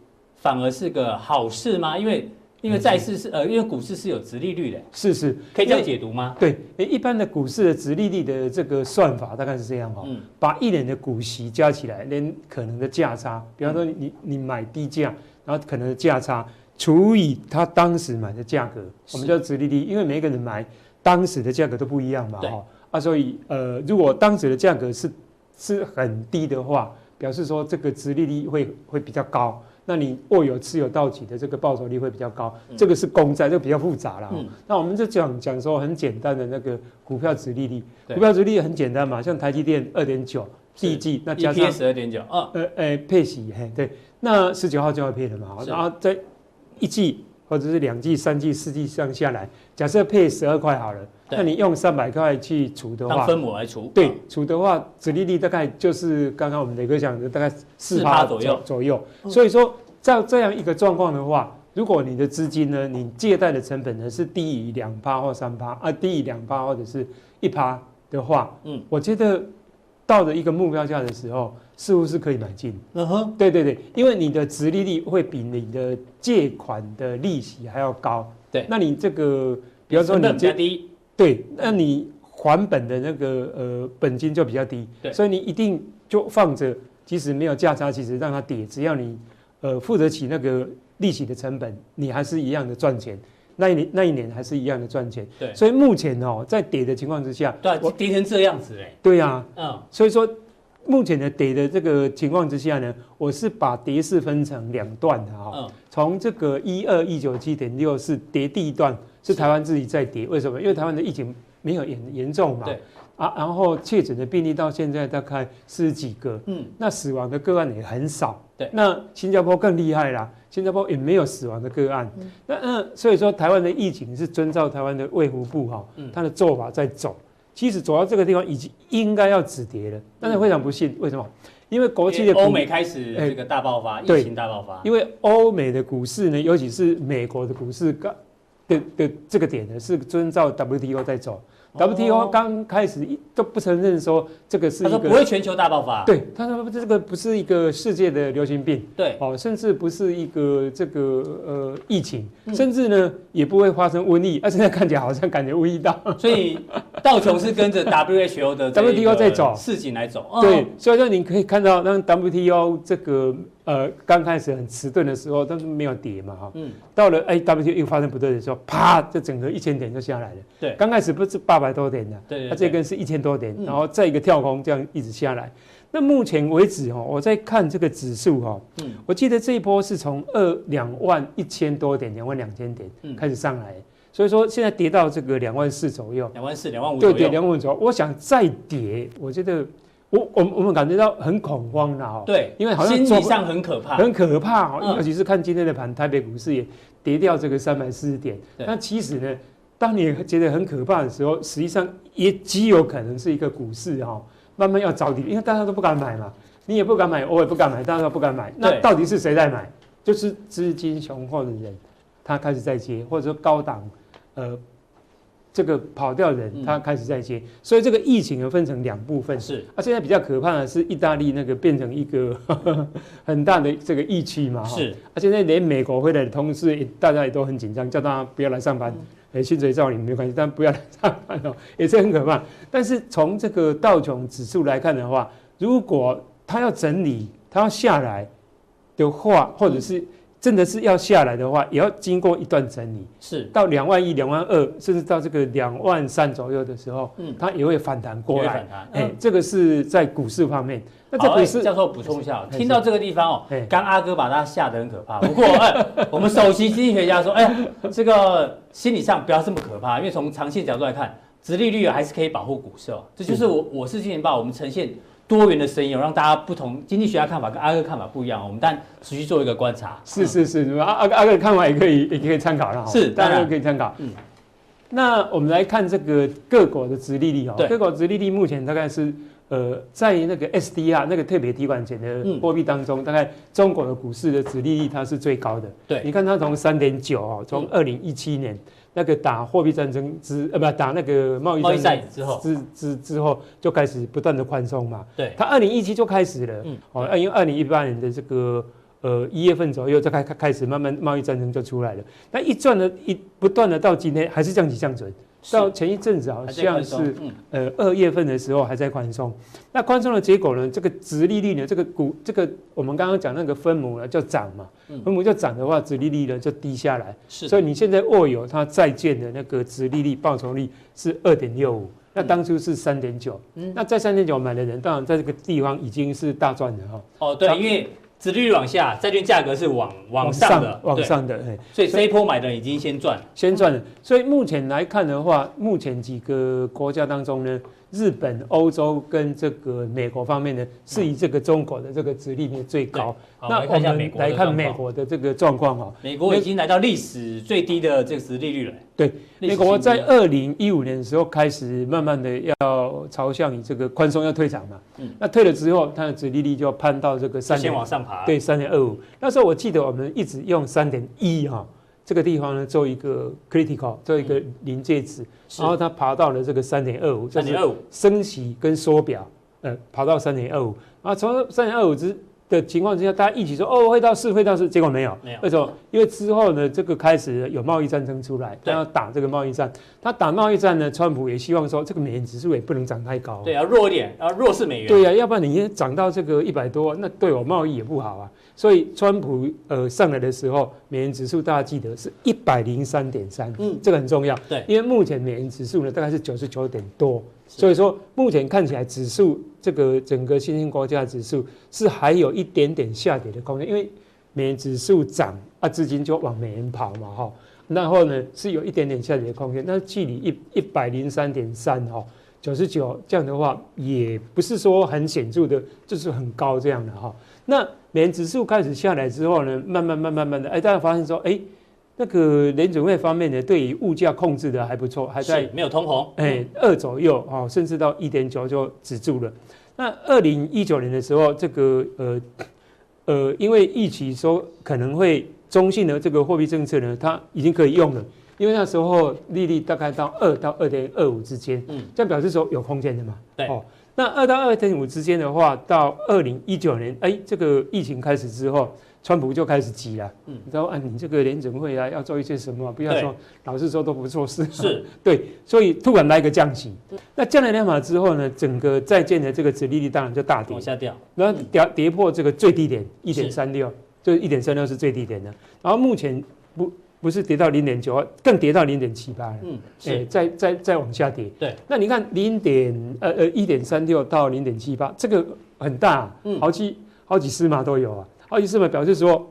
Speaker 1: 反而是个好事吗？因为因为债市是呃，因为股市是有殖利率的，
Speaker 4: 是是，
Speaker 1: 可以这样解读吗？
Speaker 4: 对，一般的股市的殖利率的这个算法大概是这样哈，嗯，把一年的股息加起来，连可能的价差，比方说你你买低价，然后可能的价差除以他当时买的价格，我们叫殖利率，因为每个人买当时的价格都不一样嘛，哈，啊，所以呃，如果当时的价格是是很低的话，表示说这个殖利率会会比较高。那你握有持有到期的这个报酬率会比较高，嗯、这个是公债，就比较复杂了。嗯、那我们就讲讲说很简单的那个股票殖利率，股票殖利率很简单嘛，像台积电二点九，第一季那加上
Speaker 1: 十二点九，呃
Speaker 4: 呃配息，嘿对，那十九号就要配了嘛，是。然后在一季或者是两季、三季、四季上下来，假设配十二块好了。那你用三百块去除的话，
Speaker 1: 当分母来除，
Speaker 4: 对，除的话，殖利率大概就是刚刚我们磊哥讲的大概四趴左右。左右。所以说，在这样一个状况的话，如果你的资金呢，你借贷的成本呢是低于两趴或三趴啊，低于两趴或者是一趴的话，嗯，我觉得到了一个目标价的时候，似乎是可以买进。嗯哼，对对对，因为你的殖利率会比你的借款的利息还要高。对，那你这个，比方说你
Speaker 1: 比较低。
Speaker 4: 对，那你还本的那个呃本金就比较低，对，所以你一定就放着，即使没有价差，其实让它跌，只要你呃付得起那个利息的成本，你还是一样的赚钱。那一年那一年还是一样的赚钱。对，所以目前哦，在跌的情况之下，
Speaker 1: 对，我跌成这样子哎。
Speaker 4: 对呀、啊，嗯，所以说目前的跌的这个情况之下呢，我是把跌势分成两段的哈，嗯，从这个一二一九七点六是跌第一段。是。台湾自己在跌，为什么？因为台湾的疫情没有严严重嘛，对。啊，然后确诊的病例到现在大概四十几个，嗯，那死亡的个案也很少，对，那新加坡更厉害啦，新加坡也没有死亡的个案，嗯、那那所以说台湾的疫情是遵照台湾的卫福部哈，嗯，他的做法在走，其实走到这个地方已经应该要止跌了，但是非常不幸，为什么？因为国际的
Speaker 1: 欧美开始这个大爆发，疫情大爆发，
Speaker 4: 因为欧美的股市呢，尤其是美国的股市刚。的的这个点呢，是遵照 WTO 在走。WTO 刚开始都不承认说这个是一个，他说
Speaker 1: 不会全球大爆发。
Speaker 4: 对，他说这个不是一个世界的流行病。
Speaker 1: 对，
Speaker 4: 哦，甚至不是一个这个呃疫情，甚至呢也不会发生瘟疫。而现在看起来好像感觉瘟疫到。
Speaker 1: 所以道琼是跟着 WHO 的
Speaker 4: WTO 在走，
Speaker 1: 市井来走。
Speaker 4: 对，所以说你可以看到，让 WTO 这个。呃，刚开始很迟钝的时候，但是没有跌嘛，哈。嗯。到了 WTO 又发生不对的时候，啪，就整个一千点就下来了。对。刚开始不是八百多点的，对。它这根是一千多点，然后再一个跳空，这样一直下来。嗯、那目前为止，哈，我在看这个指数，哈，嗯，我记得这一波是从二两万一千多点，两万两千点开始上来，嗯、所以说现在跌到这个两万四左右，
Speaker 1: 两万四、两万五
Speaker 4: 对对，两万五左右。我想再跌，我觉得我我我们感觉到很恐慌了哈。
Speaker 1: 对，
Speaker 4: 因为好像
Speaker 1: 心理上很可怕，
Speaker 4: 很可怕哦。
Speaker 1: 嗯、
Speaker 4: 尤其是看今天的盘，台北股市也跌掉这个三百四十点。那其实呢，当你觉得很可怕的时候，实际上也极有可能是一个股市哈慢慢要找底，因为大家都不敢买嘛，你也不敢买，我也不敢买，大家都不敢买。那到底是谁在买？就是资金雄厚的人，他开始在接，或者说高档，呃，这个跑掉人，他开始在接。嗯、所以这个疫情又，分成两部分。
Speaker 1: 是
Speaker 4: 啊，现在比较可怕的是意大利那个变成一个 很大的这个疫区嘛。
Speaker 1: 是。
Speaker 4: 啊，现在连美国回来的同事，大家也都很紧张，叫大家不要来上班。哎、嗯，薪水照领没关系，但不要来上班哦，也是很可怕。但是从这个道琼指数来看的话，如果他要整理，他要下来。的话，或者是真的是要下来的话，也要经过一段整理，
Speaker 1: 是
Speaker 4: 到两万一、两万二，甚至到这个两万三左右的时候，嗯，它也会反弹过来。哎、嗯，这个是在股市方面。那这股市，
Speaker 1: 教授补充一下，听到这个地方哦，刚阿哥把它吓得很可怕。不过，哎，我们首席经济学家说，哎，这个心理上不要这么可怕，因为从长线角度来看，殖利率还是可以保护股市哦。这就是我我是金钱豹，我们呈现。多元的声音，让大家不同经济学家看法跟阿哥看法不一样，我们但持续做一个观察。
Speaker 4: 是是是，阿阿阿哥的看法也可以也可以参考了。
Speaker 1: 是，当然
Speaker 4: 可以参考。嗯，那我们来看这个各国的殖利率哈，各国殖利率目前大概是呃，在那个 SDR 那个特别提款权的货币当中，大概中国的股市的殖利率它是最高的。
Speaker 1: 对，
Speaker 4: 你看它从三点九哦，从二零一七年。那个打货币战争之呃不打那个贸易战之后。之之之后就开始不断的宽松嘛，
Speaker 1: 对，
Speaker 4: 它二零一七就开始了，嗯，哦，因为二零一八年的这个呃一月份左右就开开开始慢慢贸易战争就出来了，那一转的一不断的到今天还是降息降准。到前一阵子好像是，呃，二月份的时候还在宽松。那宽松的结果呢？这个殖利率呢？这个股，这个我们刚刚讲那个分母呢，就涨嘛。分母就涨的话，殖利率呢就低下来。是。所以你现在握有它在建的那个殖利率报酬率是二点六五，那当初是三点九。嗯。那在三点九买的人，当然在这个地方已经是大赚了哈。
Speaker 1: 哦，对，因为。殖利率往下，债券价格是往往上的，
Speaker 4: 往上的，
Speaker 1: 所以这一波买的人已经先赚，
Speaker 4: 先赚了。所以目前来看的话，目前几个国家当中呢。日本、欧洲跟这个美国方面呢，是以这个中国的这个殖利率最高。
Speaker 1: 那我们
Speaker 4: 来看美国的这个状况哈，
Speaker 1: 美国已经来到历史最低的这个殖利率了。
Speaker 4: 对，美国在二零一五年的时候开始慢慢的要朝向以这个宽松要退场嘛。嗯。那退了之后，它的殖利率就攀到这个三点，
Speaker 1: 先往上爬。
Speaker 4: 对，三点二五。那时候我记得我们一直用三点一哈。这个地方呢，做一个 critical，做一个临界值，然后它爬到了这个三点二五，三点二五。升息跟缩表，呃，爬到三点二五，啊，从三点二五之的情况之下，大家一起说哦，会到四，会到四，结果没有，没有，为什么？因为之后呢，这个开始有贸易战争出来，他要打这个贸易战，他打贸易战呢，川普也希望说这个美元指数也不能涨太高，
Speaker 1: 对，要弱一点，啊弱势美元，
Speaker 4: 对呀、啊，要不然你涨到这个一百多，那对我贸易也不好啊。所以，川普呃上来的时候，美元指数大家记得是一百零三点三，嗯，这个很重要，
Speaker 1: 对，
Speaker 4: 因为目前美元指数呢大概是九十九点多，所以说目前看起来指数这个整个新兴国家指数是还有一点点下跌的空间，因为美元指数涨啊，资金就往美元跑嘛，哈，然后呢是有一点点下跌的空间，那距离一一百零三点三哈，九十九这样的话也不是说很显著的，就是很高这样的哈，那。美元指数开始下来之后呢，慢慢、慢、慢慢的，哎，大家发现说，哎，那个联准会方面呢，对于物价控制的还不错，还在
Speaker 1: 没有通膨，
Speaker 4: 哎，二左右啊，甚至到一点九就止住了。那二零一九年的时候，这个呃呃，因为预期说可能会中性的这个货币政策呢，它已经可以用了，因为那时候利率大概到二到二点二五之间，嗯，这样表示说有空间的嘛，
Speaker 1: 对，哦。
Speaker 4: 那二到二点五之间的话，到二零一九年，哎，这个疫情开始之后，川普就开始急了。嗯，你知道啊，你这个联准会啊，要做一些什么？不要说老是说都不做事。
Speaker 1: 是，
Speaker 4: 对，所以突然来个降息。那降了两码之后呢，整个债券的这个值利率当然就大跌，
Speaker 1: 往下掉，
Speaker 4: 然后跌跌破这个最低点一点三六，就一点三六是最低点的。然后目前不。不是跌到零点九，更跌到零点七八了。嗯，哎、欸，再再再往下跌。
Speaker 1: 对，
Speaker 4: 那你看零点呃呃一点三六到零点七八，这个很大，嗯，好几好几丝码都有啊，好几丝码表示说，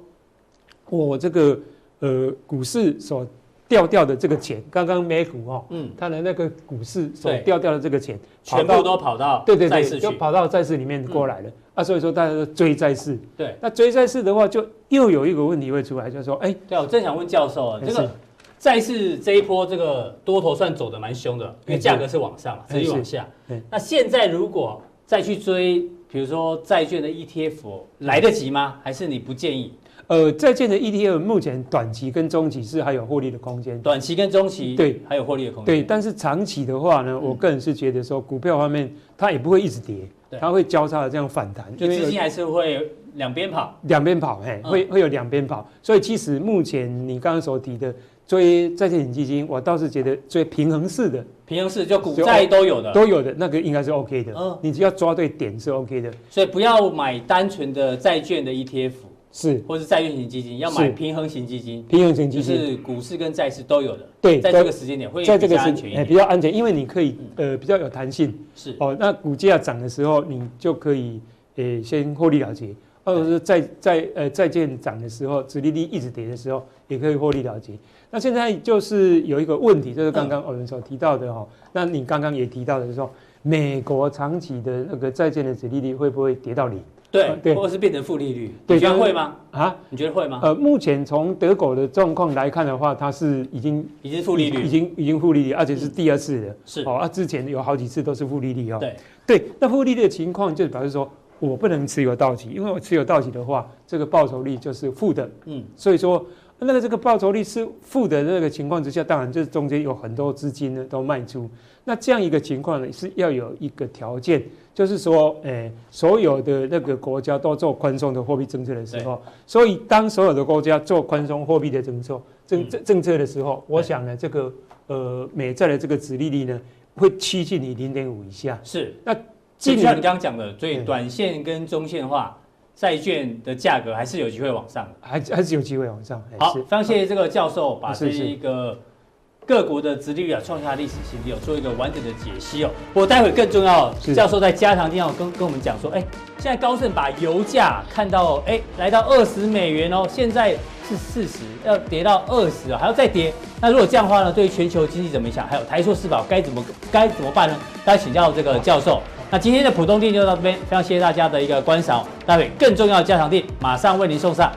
Speaker 4: 我这个呃股市所掉掉的这个钱，刚刚美股哦，嗯，它的那个股市所掉掉的这个钱，
Speaker 1: 全部都跑到
Speaker 4: 对对对，就跑到债市里面过来了、嗯、啊，所以说大家都追债市。
Speaker 1: 对，
Speaker 4: 那追债市的话，就又有一个问题会出来，就是说，哎，
Speaker 1: 对，我正想问教授啊，这个债市这一波这个多头算走得蛮凶的，因为价格是往上，持续往下。那现在如果再去追，比如说债券的 ETF，来得及吗？还是你不建议？
Speaker 4: 呃，债券的 ETF 目前短期跟中期是还有获利的空间。
Speaker 1: 短期跟中期对还有获利的空间。
Speaker 4: 对，但是长期的话呢，我个人是觉得说，股票方面它也不会一直跌，它会交叉的这样反弹，
Speaker 1: 就资金还是会两边跑。
Speaker 4: 两边跑，嘿，会会有两边跑。所以其实目前你刚刚所提的追债券型基金，我倒是觉得追平衡式的，
Speaker 1: 平衡式就股债都有的，
Speaker 4: 都有的那个应该是 OK 的。嗯，你只要抓对点是 OK 的。
Speaker 1: 所以不要买单纯的债券的 ETF。
Speaker 4: 是，
Speaker 1: 或是债券型基金，要买平衡型基金，
Speaker 4: 平衡型基金
Speaker 1: 就是股市跟债市都有的。
Speaker 4: 对，
Speaker 1: 在这个时间点会比较安全一点，
Speaker 4: 比较安全，因为你可以呃比较有弹性。
Speaker 1: 是
Speaker 4: 哦，那股价涨的时候，你就可以呃先获利了结；或者是债债呃债券涨的时候，殖利率一直跌的时候，也可以获利了结。那现在就是有一个问题，就是刚刚我们所提到的哈，那你刚刚也提到的是说，美国长期的那个债券的殖利率会不会跌到零？
Speaker 1: 对，对，或者是变成负利率，你觉得会吗？啊，你觉得会吗？
Speaker 4: 呃，目前从德国的状况来看的话，它是已经
Speaker 1: 已经负利率，
Speaker 4: 已经已经负利率，而且是第二次的。
Speaker 1: 是
Speaker 4: 哦，啊，之前有好几次都是负利率哦。
Speaker 1: 对
Speaker 4: 对，那负利率的情况就表示说我不能持有到期，因为我持有到期的话，这个报酬率就是负的。嗯，所以说那个这个报酬率是负的那个情况之下，当然就是中间有很多资金呢都卖出。那这样一个情况呢，是要有一个条件。就是说，诶、欸，所有的那个国家都做宽松的货币政策的时候，所以当所有的国家做宽松货币的政策政政政策的时候，我想呢，这个呃美债的这个殖利率呢，会趋近于零点五以下。
Speaker 1: 是，那就像你刚刚讲的，所以短线跟中线的话，债券的价格还是有机会往上的，
Speaker 4: 还还是有机会往上。
Speaker 1: 好，非常谢谢这个教授把这一个。各国的殖利率啊，创下历史新低，哦做一个完整的解析哦。我待会更重要，教授在加强錠要跟跟我们讲说，哎，现在高盛把油价看到哎来到二十美元哦，现在是四十，要跌到二十哦，还要再跌。那如果这样的话呢，对于全球经济怎么影响？还有台塑四宝该怎么该怎么办呢？大家请教这个教授。那今天的浦东店就到这边，非常谢谢大家的一个观赏，待会更重要的加强店马上为您送上。